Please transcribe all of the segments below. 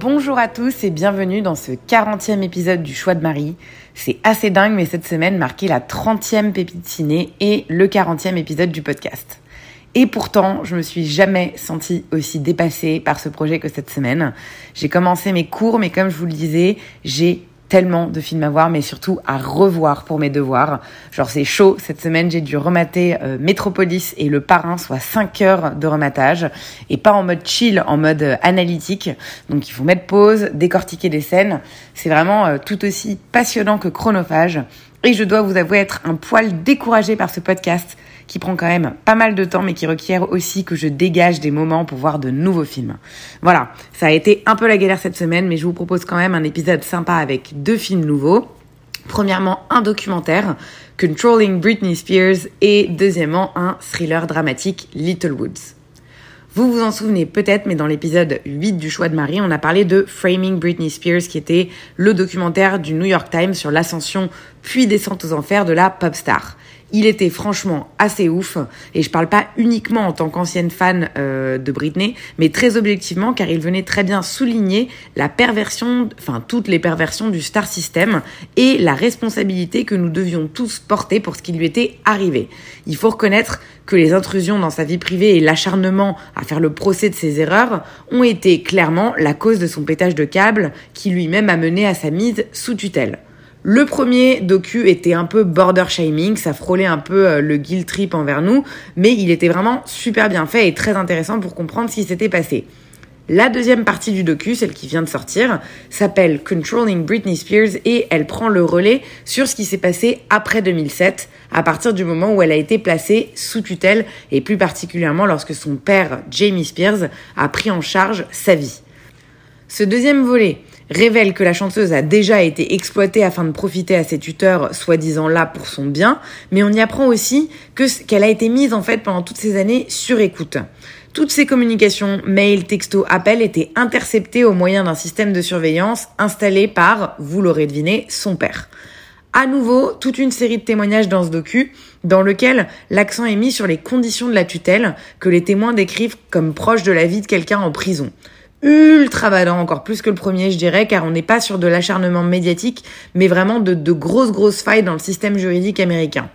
Bonjour à tous et bienvenue dans ce 40e épisode du Choix de Marie. C'est assez dingue mais cette semaine marquait la 30e pépite ciné et le 40e épisode du podcast. Et pourtant, je me suis jamais sentie aussi dépassée par ce projet que cette semaine. J'ai commencé mes cours, mais comme je vous le disais, j'ai tellement de films à voir, mais surtout à revoir pour mes devoirs. Genre c'est chaud, cette semaine j'ai dû remater euh, Metropolis et Le Parrain, soit 5 heures de rematage, et pas en mode chill, en mode euh, analytique. Donc il faut mettre pause, décortiquer des scènes. C'est vraiment euh, tout aussi passionnant que chronophage. Et je dois vous avouer être un poil découragée par ce podcast qui prend quand même pas mal de temps mais qui requiert aussi que je dégage des moments pour voir de nouveaux films. Voilà, ça a été un peu la galère cette semaine mais je vous propose quand même un épisode sympa avec deux films nouveaux. Premièrement, un documentaire, Controlling Britney Spears, et deuxièmement, un thriller dramatique, Little Woods. Vous vous en souvenez peut-être, mais dans l'épisode 8 du choix de Marie, on a parlé de Framing Britney Spears, qui était le documentaire du New York Times sur l'ascension puis descente aux enfers de la pop star. Il était franchement assez ouf, et je parle pas uniquement en tant qu'ancienne fan euh, de Britney, mais très objectivement car il venait très bien souligner la perversion, enfin toutes les perversions du star system et la responsabilité que nous devions tous porter pour ce qui lui était arrivé. Il faut reconnaître que les intrusions dans sa vie privée et l'acharnement à faire le procès de ses erreurs ont été clairement la cause de son pétage de câble qui lui-même a mené à sa mise sous tutelle. Le premier docu était un peu border shaming, ça frôlait un peu euh, le guilt trip envers nous, mais il était vraiment super bien fait et très intéressant pour comprendre ce qui s'était passé. La deuxième partie du docu, celle qui vient de sortir, s'appelle Controlling Britney Spears et elle prend le relais sur ce qui s'est passé après 2007, à partir du moment où elle a été placée sous tutelle et plus particulièrement lorsque son père, Jamie Spears, a pris en charge sa vie. Ce deuxième volet révèle que la chanteuse a déjà été exploitée afin de profiter à ses tuteurs soi-disant là pour son bien, mais on y apprend aussi que qu'elle a été mise en fait pendant toutes ces années sur écoute. Toutes ces communications, mails, textos, appels étaient interceptées au moyen d'un système de surveillance installé par, vous l'aurez deviné, son père. À nouveau, toute une série de témoignages dans ce docu, dans lequel l'accent est mis sur les conditions de la tutelle que les témoins décrivent comme proches de la vie de quelqu'un en prison ultra badant, encore plus que le premier, je dirais, car on n'est pas sur de l'acharnement médiatique, mais vraiment de, de grosses, grosses failles dans le système juridique américain.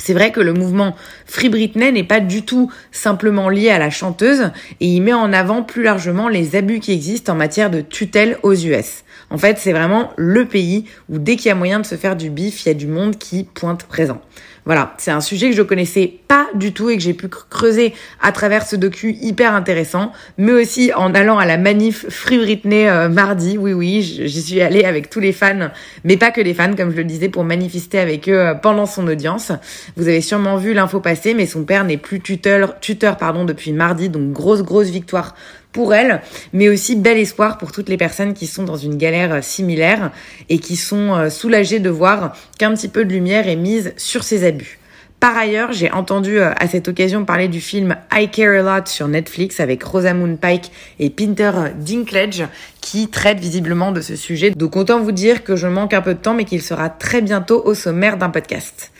C'est vrai que le mouvement Free Britney n'est pas du tout simplement lié à la chanteuse et il met en avant plus largement les abus qui existent en matière de tutelle aux US. En fait, c'est vraiment le pays où dès qu'il y a moyen de se faire du bif, il y a du monde qui pointe présent. Voilà, c'est un sujet que je connaissais pas du tout et que j'ai pu creuser à travers ce docu hyper intéressant, mais aussi en allant à la manif Free Britney euh, mardi. Oui, oui, j'y suis allée avec tous les fans, mais pas que les fans, comme je le disais, pour manifester avec eux euh, pendant son audience. Vous avez sûrement vu l'info passer, mais son père n'est plus tuteur, tuteur pardon, depuis mardi, donc grosse, grosse victoire pour elle, mais aussi bel espoir pour toutes les personnes qui sont dans une galère similaire et qui sont soulagées de voir qu'un petit peu de lumière est mise sur ces abus. Par ailleurs, j'ai entendu à cette occasion parler du film I Care a Lot sur Netflix avec Rosamund Pike et Peter Dinklage qui traite visiblement de ce sujet. Donc autant vous dire que je manque un peu de temps mais qu'il sera très bientôt au sommaire d'un podcast.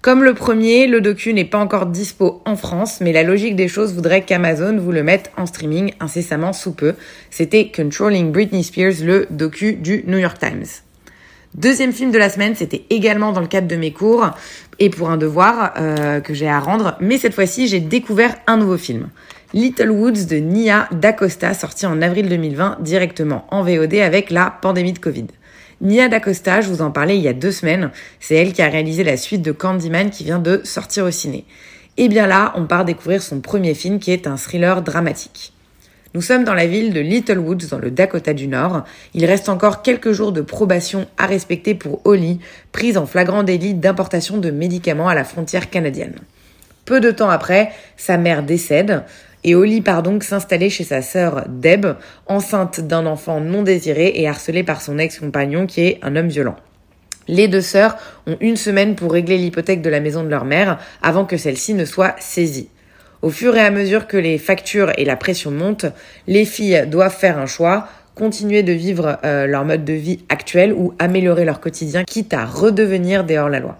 Comme le premier, le docu n'est pas encore dispo en France, mais la logique des choses voudrait qu'Amazon vous le mette en streaming incessamment sous peu. C'était Controlling Britney Spears, le docu du New York Times. Deuxième film de la semaine, c'était également dans le cadre de mes cours et pour un devoir euh, que j'ai à rendre, mais cette fois-ci j'ai découvert un nouveau film. Little Woods de Nia D'Acosta, sorti en avril 2020 directement en VOD avec la pandémie de Covid. Nia D'Acosta, je vous en parlais il y a deux semaines, c'est elle qui a réalisé la suite de Candyman qui vient de sortir au ciné. Et bien là, on part découvrir son premier film qui est un thriller dramatique. Nous sommes dans la ville de Little Woods, dans le Dakota du Nord. Il reste encore quelques jours de probation à respecter pour Holly, prise en flagrant délit d'importation de médicaments à la frontière canadienne. Peu de temps après, sa mère décède et Holly part donc s'installer chez sa sœur Deb, enceinte d'un enfant non désiré et harcelée par son ex-compagnon qui est un homme violent. Les deux sœurs ont une semaine pour régler l'hypothèque de la maison de leur mère avant que celle-ci ne soit saisie. Au fur et à mesure que les factures et la pression montent, les filles doivent faire un choix, continuer de vivre euh, leur mode de vie actuel ou améliorer leur quotidien, quitte à redevenir des hors-la-loi.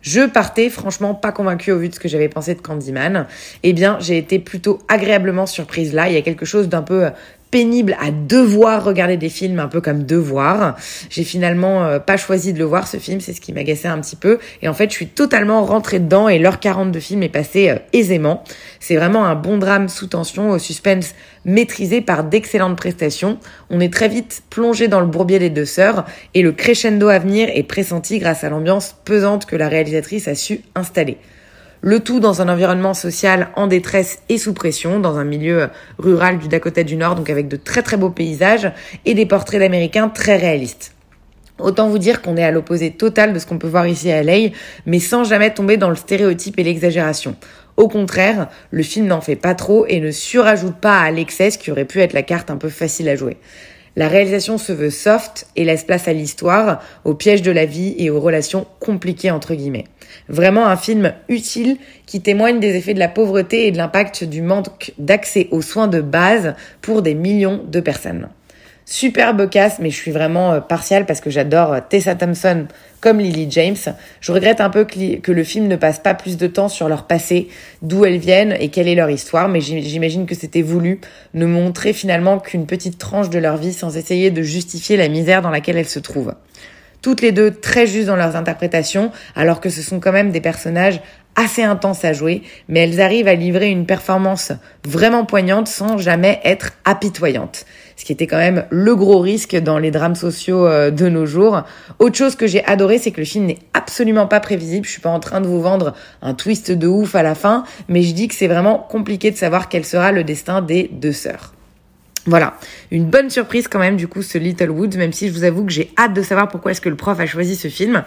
Je partais franchement pas convaincue au vu de ce que j'avais pensé de Candyman. Eh bien, j'ai été plutôt agréablement surprise là. Il y a quelque chose d'un peu pénible à devoir regarder des films un peu comme devoir. J'ai finalement euh, pas choisi de le voir ce film, c'est ce qui m'agaçait un petit peu et en fait, je suis totalement rentrée dedans et l'heure 40 de film est passée euh, aisément. C'est vraiment un bon drame sous tension au suspense maîtrisé par d'excellentes prestations. On est très vite plongé dans le bourbier des deux sœurs et le crescendo à venir est pressenti grâce à l'ambiance pesante que la réalisatrice a su installer. Le tout dans un environnement social en détresse et sous pression, dans un milieu rural du Dakota du Nord, donc avec de très très beaux paysages et des portraits d'Américains très réalistes. Autant vous dire qu'on est à l'opposé total de ce qu'on peut voir ici à LA, mais sans jamais tomber dans le stéréotype et l'exagération. Au contraire, le film n'en fait pas trop et ne surajoute pas à l'excès, ce qui aurait pu être la carte un peu facile à jouer. La réalisation se veut soft et laisse place à l'histoire, aux pièges de la vie et aux relations compliquées entre guillemets. Vraiment un film utile qui témoigne des effets de la pauvreté et de l'impact du manque d'accès aux soins de base pour des millions de personnes. Superbe casse, mais je suis vraiment euh, partiale parce que j'adore euh, Tessa Thompson comme Lily James. Je regrette un peu que le film ne passe pas plus de temps sur leur passé, d'où elles viennent et quelle est leur histoire, mais j'imagine que c'était voulu ne montrer finalement qu'une petite tranche de leur vie sans essayer de justifier la misère dans laquelle elles se trouvent. Toutes les deux très justes dans leurs interprétations, alors que ce sont quand même des personnages assez intenses à jouer, mais elles arrivent à livrer une performance vraiment poignante sans jamais être apitoyante ce qui était quand même le gros risque dans les drames sociaux euh, de nos jours. Autre chose que j'ai adoré, c'est que le film n'est absolument pas prévisible. Je suis pas en train de vous vendre un twist de ouf à la fin, mais je dis que c'est vraiment compliqué de savoir quel sera le destin des deux sœurs. Voilà, une bonne surprise quand même du coup ce Little Woods, même si je vous avoue que j'ai hâte de savoir pourquoi est-ce que le prof a choisi ce film.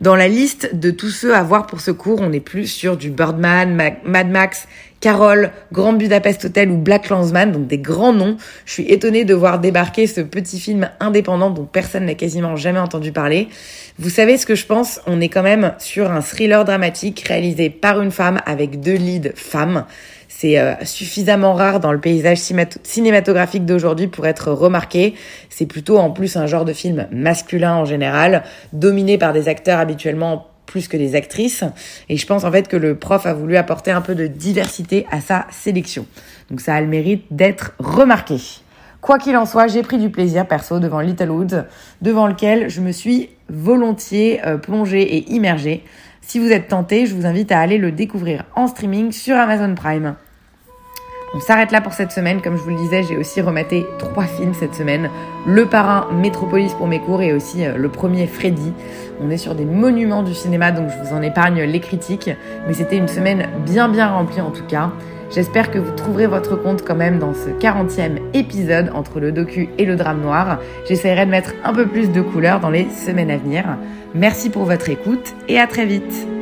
Dans la liste de tous ceux à voir pour ce cours, on est plus sur du Birdman, Mad Max, Carole, Grand Budapest Hotel ou Black Landsman, donc des grands noms. Je suis étonnée de voir débarquer ce petit film indépendant dont personne n'a quasiment jamais entendu parler. Vous savez ce que je pense? On est quand même sur un thriller dramatique réalisé par une femme avec deux leads femmes. C'est euh, suffisamment rare dans le paysage cinématographique d'aujourd'hui pour être remarqué. C'est plutôt en plus un genre de film masculin en général, dominé par des acteurs habituellement plus que des actrices. Et je pense en fait que le prof a voulu apporter un peu de diversité à sa sélection. Donc ça a le mérite d'être remarqué. Quoi qu'il en soit, j'ai pris du plaisir perso devant Little Woods, devant lequel je me suis volontiers euh, plongée et immergée. Si vous êtes tenté, je vous invite à aller le découvrir en streaming sur Amazon Prime. On s'arrête là pour cette semaine. Comme je vous le disais, j'ai aussi rematé trois films cette semaine. Le parrain Métropolis pour mes cours et aussi euh, le premier Freddy. On est sur des monuments du cinéma, donc je vous en épargne les critiques. Mais c'était une semaine bien bien remplie en tout cas. J'espère que vous trouverez votre compte quand même dans ce 40e épisode entre le docu et le drame noir. J'essaierai de mettre un peu plus de couleurs dans les semaines à venir. Merci pour votre écoute et à très vite.